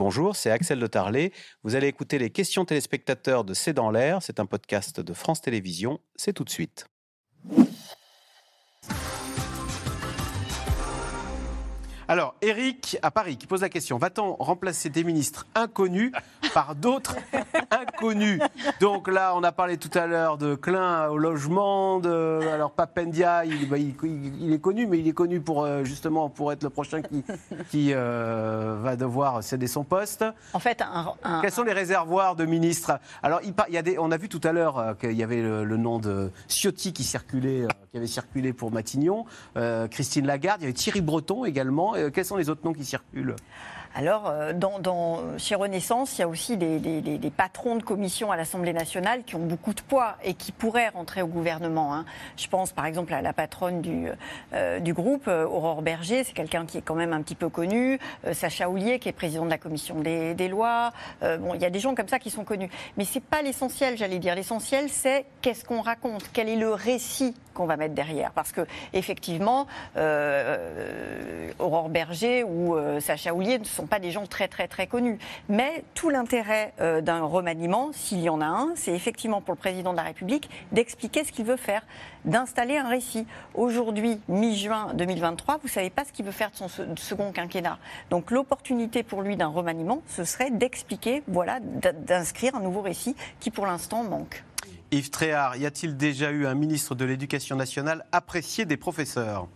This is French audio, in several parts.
Bonjour, c'est Axel de Tarlet. Vous allez écouter les questions téléspectateurs de C'est dans l'air. C'est un podcast de France Télévisions. C'est tout de suite. Alors, Eric à Paris qui pose la question va-t-on remplacer des ministres inconnus par d'autres inconnus? Donc là, on a parlé tout à l'heure de Klein au logement. De, alors, Papendia, il, bah, il- il est connu, mais il est connu pour euh, justement pour être le prochain qui, qui euh, va devoir céder son poste. En fait, un, un- Quels sont les réservoirs de ministres? Alors, il, y a des, on a vu tout à l'heure euh, qu'il y avait le, le nom de Ciotti qui circulait, qui avait circulé pour Matignon, euh, Christine Lagarde, il y avait Thierry Breton également. Euh, quels sont les autres noms qui circulent? Alors, euh, dans, dans- chez Renaissance, il y a aussi des, patrons de commission à l'Assemblée nationale qui ont beaucoup de poids et qui pourraient rentrer au gouvernement. hein. Je pense par exemple à la patronne du, euh, groupe, Aurore Berger, c'est quelqu'un qui est quand même un petit peu connu. Sacha Houlier, qui est président de la commission des, lois. Bon, il y a des gens comme ça qui sont connus. Mais c'est pas l'essentiel, j'allais dire. L'essentiel, c'est qu'est-ce qu'on raconte, quel est le récit qu'on va mettre derrière? Parce que effectivement, Aurore Berger ou euh, Sacha Houlier ne sont pas des gens très très très connus. Mais tout l'intérêt euh, d'un remaniement, s'il y en a un, c'est effectivement pour le président de la République d'expliquer ce qu'il veut faire, d'installer un récit. Aujourd'hui, mi-juin 2023, vous savez pas ce qu'il veut faire de son se- second quinquennat. Donc l'opportunité pour lui d'un remaniement, ce serait d'expliquer, voilà, d'inscrire un nouveau récit qui pour l'instant manque. Yves Tréhard, y a-t-il déjà eu un ministre de l'Éducation nationale apprécié des professeurs?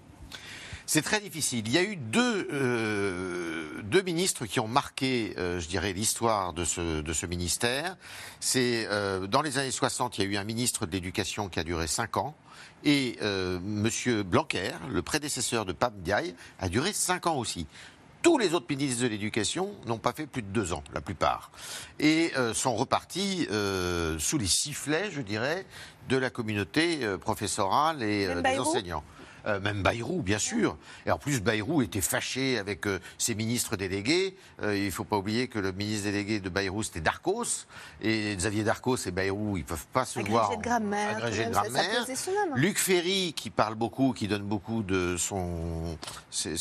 C'est très difficile. Il y a eu deux, euh, deux ministres qui ont marqué, euh, je dirais, l'histoire de ce, de ce ministère. C'est euh, dans les années 60, il y a eu un ministre de l'Éducation qui a duré cinq ans. Et Monsieur Blanquer, le prédécesseur de Pape Ndiaye, a duré cinq ans aussi. Tous les autres ministres de l'Éducation n'ont pas fait plus de deux ans, la plupart, et euh, sont repartis euh, sous les sifflets, je dirais, de la communauté euh, professorale et des enseignants. Euh, même Bayrou, bien sûr. Et en plus, Bayrou était fâché avec euh, ses ministres délégués. Euh, il ne faut pas oublier que le ministre délégué de Bayrou, c'était Darcos. Et Xavier Darcos et Bayrou, ils ne peuvent pas se Agrégé voir. de grammaire, Agrégé de même, ça- ça grammaire. Luc Ferry, qui parle beaucoup, qui donne beaucoup de son, sa,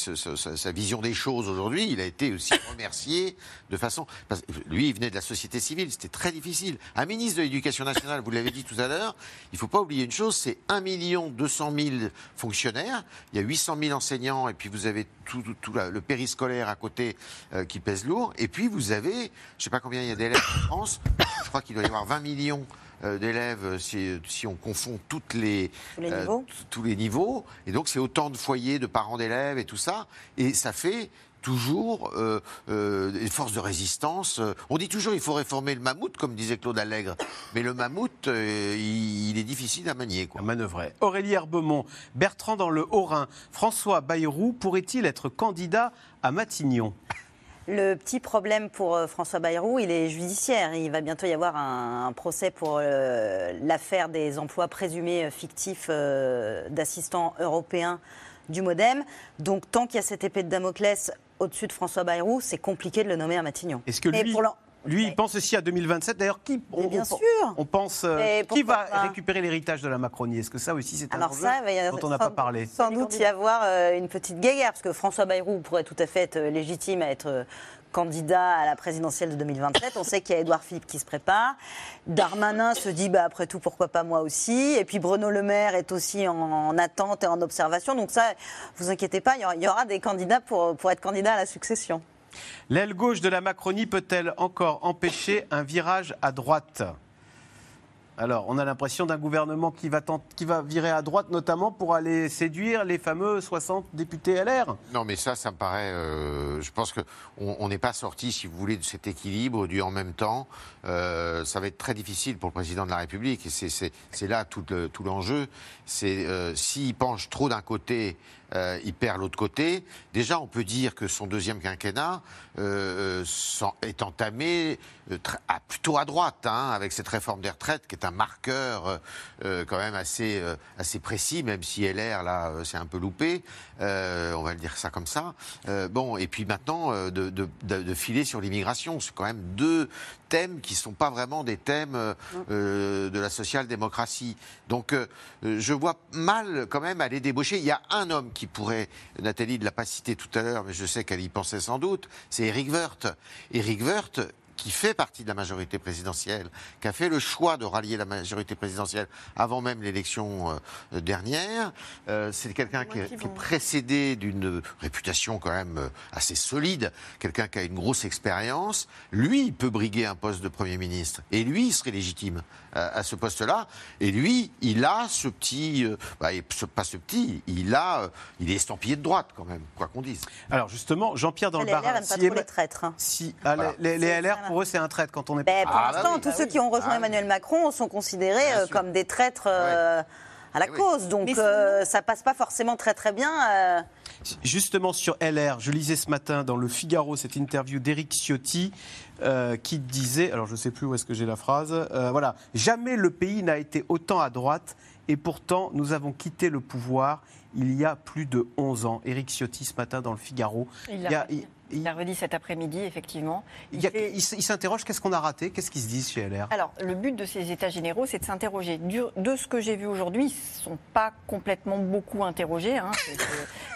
sa vision des choses aujourd'hui, il a été aussi remercié de façon. parce lui, il venait de la société civile, c'était très difficile. Un ministre de l'Éducation nationale, vous l'avez dit tout à l'heure, il ne faut pas oublier une chose c'est 1 200 000 fonctionnaires, il y a 800 000 enseignants, et puis vous avez tout, tout- tout la- le périscolaire à côté euh, qui pèse lourd, et puis vous avez, je ne sais pas combien il y a d'élèves en France, je crois qu'il doit y avoir 20 millions euh, d'élèves euh, si, si on confond toutes les, Tous les euh, niveaux. t- tous les niveaux. Et donc, c'est autant de foyers de parents d'élèves et tout ça. Et ça fait toujours euh, euh, des forces de résistance. Euh, On dit toujours il faut réformer le mammouth, comme disait Claude Allègre. Mais le mammouth, euh, il, il est difficile à manier. Quoi. à manœuvrer Aurélie Herbemont, Bertrand dans le Haut-Rhin, François Bayrou pourrait-il être candidat à Matignon? Le petit problème pour François Bayrou, il est judiciaire. Il va bientôt y avoir un, un procès pour euh, l'affaire des emplois présumés fictifs euh, d'assistants européens du Modem. Donc, tant qu'il y a cette épée de Damoclès au-dessus de François Bayrou, c'est compliqué de le nommer à Matignon. Est-ce que lui, pour l'en- lui, il pense aussi à 2027 D'ailleurs, qui bien on, sûr. on pense euh, qui va pas récupérer l'héritage de la Macronie? Est-ce que ça aussi c'est un Alors enjeu ça, dont on n'a sans- pas parlé? Sans doute y avoir euh, une petite guéguerre, parce que François Bayrou pourrait tout à fait être légitime à être euh, candidat à la présidentielle de 2027. On sait qu'il y a Édouard Philippe qui se prépare. Darmanin se dit, bah, après tout, pourquoi pas moi aussi. Et puis Bruno Le Maire est aussi en, en attente et en observation. Donc ça, vous inquiétez pas, il y y aura des candidats pour, pour être candidat à la succession. L'aile gauche de la Macronie peut-elle encore empêcher un virage à droite? Alors, on a l'impression d'un gouvernement qui va, virer à droite, notamment pour aller séduire les fameux 60 députés LR. Non, mais ça, ça me paraît. euh, je pense qu'on on n'est pas sorti, si vous voulez, de cet équilibre du en même temps. Euh, ça va être très difficile pour le président de la République. Et c'est- là tout l'enjeu. C'est euh, s'il penche trop d'un côté. Euh, il perd l'autre côté. Déjà, on peut dire que son deuxième quinquennat euh, euh, est entamé à- plutôt à droite, hein, avec cette réforme des retraites qui est un marqueur quand même assez, assez précis, même si LR, là, c'est un peu loupé. On va le dire ça comme ça. Bon, et puis maintenant, de filer sur l'immigration. C'est quand même deux thèmes qui ne sont pas vraiment des thèmes euh, euh, de la social-démocratie. Donc, euh, euh, je vois mal quand même aller débaucher. Il y a un homme qui qui pourrait, Nathalie ne l'a pas cité tout à l'heure, mais je sais qu'elle y pensait sans doute, c'est Eric Woerth. Eric Woerth, qui fait partie de la majorité présidentielle, qui a fait le choix de rallier la majorité présidentielle avant même l'élection euh, dernière. Euh, c'est quelqu'un qui, est précédé d'une réputation quand même euh, assez solide, quelqu'un qui a une grosse expérience. Lui, il peut briguer un poste de Premier ministre. Et lui, il serait légitime à ce poste-là. Et lui, il a ce petit, bah, pas ce petit, il a, il est estampillé de droite quand même, quoi qu'on dise. Alors justement, Jean-Pierre dans le bar. Si, les, les traîtres. Hein. Si, ah, les, les, LR pour eux, c'est un traître quand on est. Ben, pour ah, l'instant, bah tous ceux qui ont rejoint ah Emmanuel Macron sont considérés euh, comme des traîtres euh, à la cause. Donc euh, ça passe pas forcément très très bien. Justement sur LR, je lisais ce matin dans le Figaro cette interview d'Éric Ciotti qui disait, alors je ne sais plus où est-ce que j'ai la phrase, voilà, jamais le pays n'a été autant à droite et pourtant nous avons quitté le pouvoir il y a plus de 11 ans. Éric Ciotti ce matin dans le Figaro. Il, il l'a redit cet après-midi, effectivement. Il, il, s'interroge qu'est-ce qu'on a raté? Qu'est-ce qui se dit chez LR Alors, le but de ces États généraux, c'est de s'interroger. De ce que j'ai vu aujourd'hui, ils ne sont pas complètement beaucoup interrogés. Hein.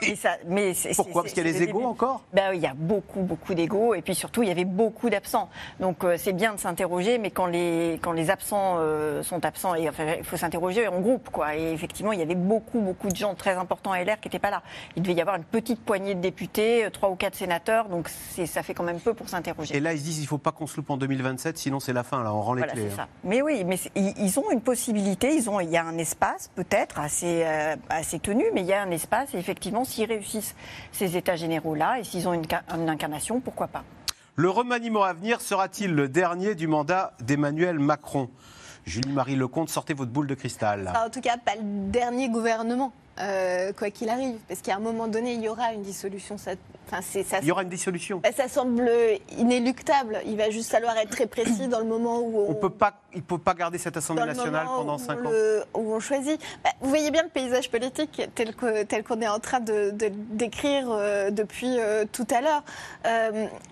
mais Pourquoi? Parce qu'il y a les égaux encore? Ben, Il y a beaucoup, beaucoup d'égaux. Et puis surtout, il y avait beaucoup d'absents. Donc, euh, c'est bien de s'interroger, mais quand les, quand les absents euh, sont absents, et, enfin, il faut s'interroger en groupe. Quoi. Et effectivement, il y avait beaucoup, beaucoup de gens très importants à LR qui n'étaient pas là. Il devait y avoir une petite poignée de députés, euh, trois ou quatre sénateurs donc ça fait quand même peu pour s'interroger. Et là, ils se disent qu'il ne faut pas qu'on se loupe en 2027, sinon c'est la fin, là, on rend les clés. Hein. Mais oui, mais ils ont une possibilité, ils ont, il y a un espace peut-être assez, euh, assez tenu, mais il y a un espace, et effectivement, s'ils réussissent ces États généraux-là, et s'ils ont une, incarnation, pourquoi pas Le remaniement à venir sera-t-il le dernier du mandat d'Emmanuel Macron? Julie-Marie Lecomte, sortez votre boule de cristal. en tout cas, pas le dernier gouvernement. Euh, quoi qu'il arrive, parce qu'à un moment donné, il y aura une dissolution. Ça, il y aura une dissolution. Ça semble inéluctable. Il va juste falloir être très précis dans le moment où on. on peut pas, il ne peut pas garder cette Assemblée nationale pendant 5 ans. où on choisit. Bah, vous voyez bien le paysage politique tel qu'on tel est en train de, décrire euh, depuis euh, tout à l'heure.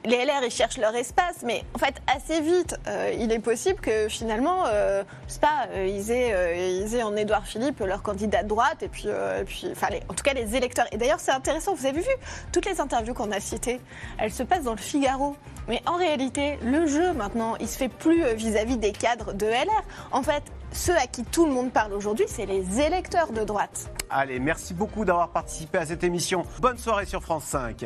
les LR, ils cherchent leur espace, mais en fait, assez vite, il est possible que finalement, je sais pas, ils aient, ils aient en Édouard Philippe leur candidat de droite, et puis puis, enfin, en tout cas les électeurs. Et d'ailleurs, c'est intéressant, vous avez vu, toutes les interviews qu'on a citées, elles se passent dans le Figaro. Mais en réalité, le jeu maintenant, il se fait plus euh, vis-à-vis des cadres de LR. En fait, ceux à qui tout le monde parle aujourd'hui, c'est les électeurs de droite. Allez, merci beaucoup d'avoir participé à cette émission. Bonne soirée sur France 5.